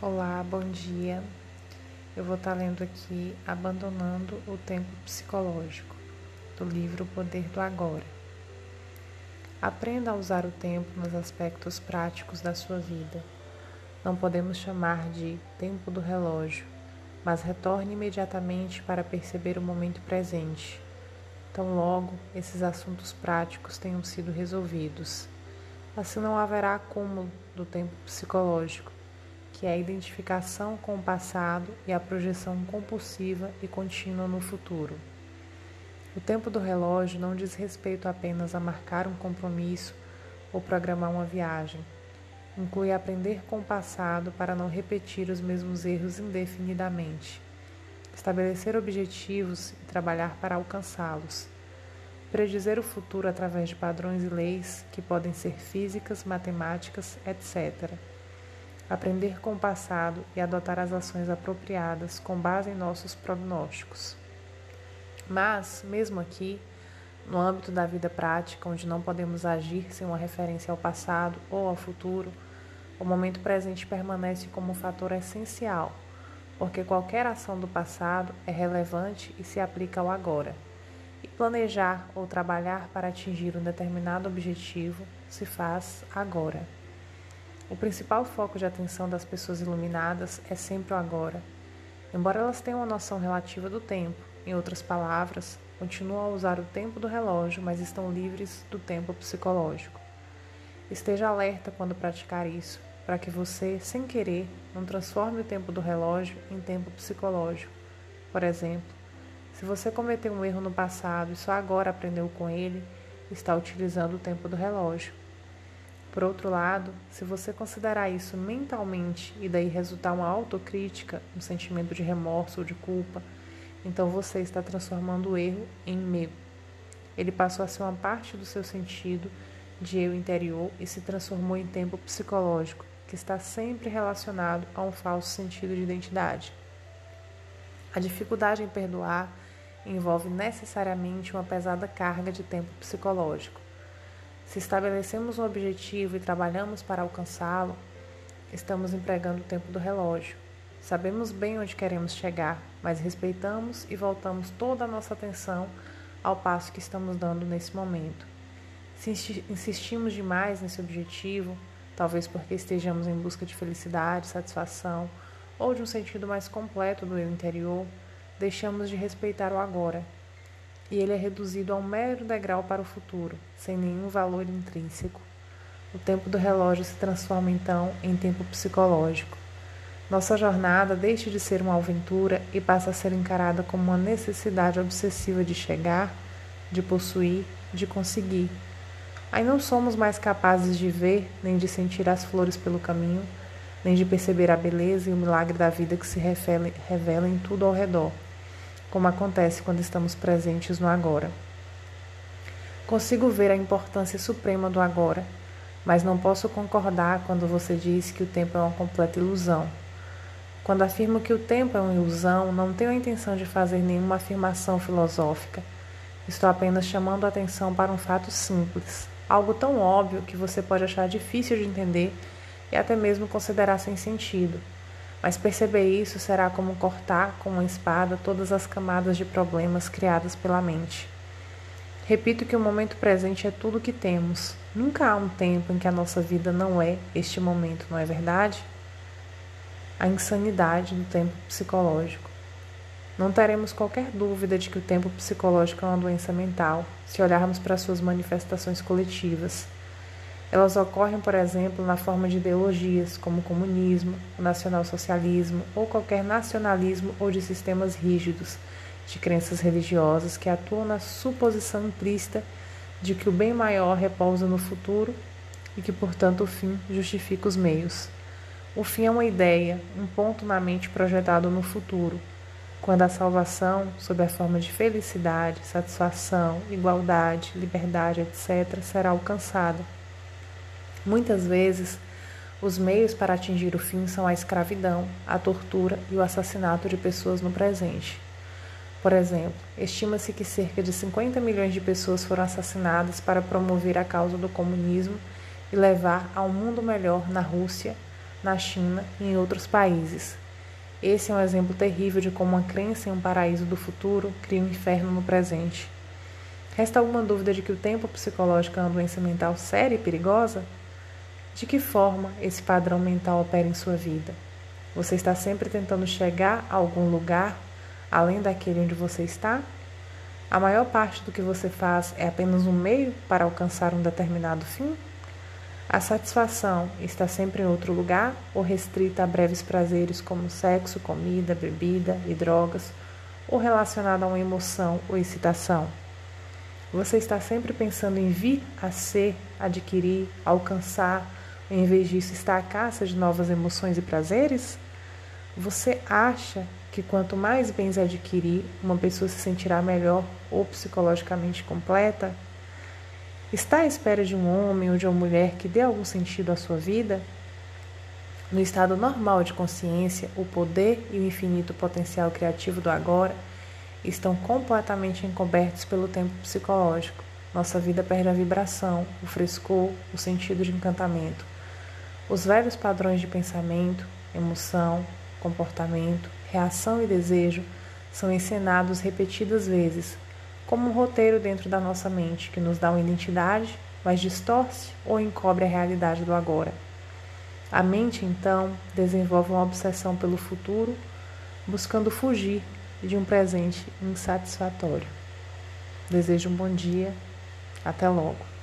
Olá, bom dia. Eu vou estar lendo aqui Abandonando o Tempo Psicológico, do livro O Poder do Agora. Aprenda a usar o tempo nos aspectos práticos da sua vida. Não podemos chamar de tempo do relógio, mas retorne imediatamente para perceber o momento presente. Tão logo esses assuntos práticos tenham sido resolvidos. Assim não haverá acúmulo do tempo psicológico que é a identificação com o passado e a projeção compulsiva e contínua no futuro. O tempo do relógio não diz respeito apenas a marcar um compromisso ou programar uma viagem. Inclui aprender com o passado para não repetir os mesmos erros indefinidamente. Estabelecer objetivos e trabalhar para alcançá-los. Predizer o futuro através de padrões e leis que podem ser físicas, matemáticas, etc aprender com o passado e adotar as ações apropriadas com base em nossos prognósticos. Mas, mesmo aqui, no âmbito da vida prática, onde não podemos agir sem uma referência ao passado ou ao futuro, o momento presente permanece como um fator essencial, porque qualquer ação do passado é relevante e se aplica ao agora. E planejar ou trabalhar para atingir um determinado objetivo se faz agora. O principal foco de atenção das pessoas iluminadas é sempre o agora. Embora elas tenham uma noção relativa do tempo, em outras palavras, continuam a usar o tempo do relógio, mas estão livres do tempo psicológico. Esteja alerta quando praticar isso, para que você, sem querer, não transforme o tempo do relógio em tempo psicológico. Por exemplo, se você cometeu um erro no passado e só agora aprendeu com ele, está utilizando o tempo do relógio. Por outro lado, se você considerar isso mentalmente e daí resultar uma autocrítica, um sentimento de remorso ou de culpa, então você está transformando o erro em meu. Ele passou a ser uma parte do seu sentido de eu interior e se transformou em tempo psicológico, que está sempre relacionado a um falso sentido de identidade. A dificuldade em perdoar envolve necessariamente uma pesada carga de tempo psicológico. Se estabelecemos um objetivo e trabalhamos para alcançá-lo, estamos empregando o tempo do relógio. Sabemos bem onde queremos chegar, mas respeitamos e voltamos toda a nossa atenção ao passo que estamos dando nesse momento. Se insistimos demais nesse objetivo, talvez porque estejamos em busca de felicidade, satisfação ou de um sentido mais completo do eu interior, deixamos de respeitar o agora e ele é reduzido a um mero degrau para o futuro, sem nenhum valor intrínseco. O tempo do relógio se transforma então em tempo psicológico. Nossa jornada deixa de ser uma aventura e passa a ser encarada como uma necessidade obsessiva de chegar, de possuir, de conseguir. Aí não somos mais capazes de ver nem de sentir as flores pelo caminho, nem de perceber a beleza e o milagre da vida que se revela, revela em tudo ao redor como acontece quando estamos presentes no agora. Consigo ver a importância suprema do agora, mas não posso concordar quando você diz que o tempo é uma completa ilusão. Quando afirmo que o tempo é uma ilusão, não tenho a intenção de fazer nenhuma afirmação filosófica. Estou apenas chamando a atenção para um fato simples, algo tão óbvio que você pode achar difícil de entender e até mesmo considerar sem sentido. Mas perceber isso será como cortar com uma espada todas as camadas de problemas criadas pela mente. Repito que o momento presente é tudo o que temos. Nunca há um tempo em que a nossa vida não é este momento, não é verdade? A insanidade do tempo psicológico. Não teremos qualquer dúvida de que o tempo psicológico é uma doença mental, se olharmos para suas manifestações coletivas. Elas ocorrem, por exemplo, na forma de ideologias, como o comunismo, o nacionalsocialismo ou qualquer nacionalismo ou de sistemas rígidos de crenças religiosas que atuam na suposição implícita de que o bem maior repousa no futuro e que, portanto, o fim justifica os meios. O fim é uma ideia, um ponto na mente projetado no futuro, quando a salvação, sob a forma de felicidade, satisfação, igualdade, liberdade, etc., será alcançada. Muitas vezes, os meios para atingir o fim são a escravidão, a tortura e o assassinato de pessoas no presente. Por exemplo, estima-se que cerca de 50 milhões de pessoas foram assassinadas para promover a causa do comunismo e levar a um mundo melhor na Rússia, na China e em outros países. Esse é um exemplo terrível de como uma crença em um paraíso do futuro cria um inferno no presente. Resta alguma dúvida de que o tempo psicológico é uma doença mental séria e perigosa? De que forma esse padrão mental opera em sua vida? Você está sempre tentando chegar a algum lugar além daquele onde você está? A maior parte do que você faz é apenas um meio para alcançar um determinado fim? A satisfação está sempre em outro lugar ou restrita a breves prazeres como sexo, comida, bebida e drogas, ou relacionada a uma emoção ou excitação? Você está sempre pensando em vir a ser, adquirir, alcançar, em vez disso está à caça de novas emoções e prazeres? Você acha que quanto mais bens adquirir, uma pessoa se sentirá melhor ou psicologicamente completa? Está à espera de um homem ou de uma mulher que dê algum sentido à sua vida? No estado normal de consciência, o poder e o infinito potencial criativo do agora estão completamente encobertos pelo tempo psicológico. Nossa vida perde a vibração, o frescor, o sentido de encantamento. Os velhos padrões de pensamento, emoção, comportamento, reação e desejo são encenados repetidas vezes, como um roteiro dentro da nossa mente que nos dá uma identidade, mas distorce ou encobre a realidade do agora. A mente, então, desenvolve uma obsessão pelo futuro, buscando fugir de um presente insatisfatório. Desejo um bom dia. Até logo.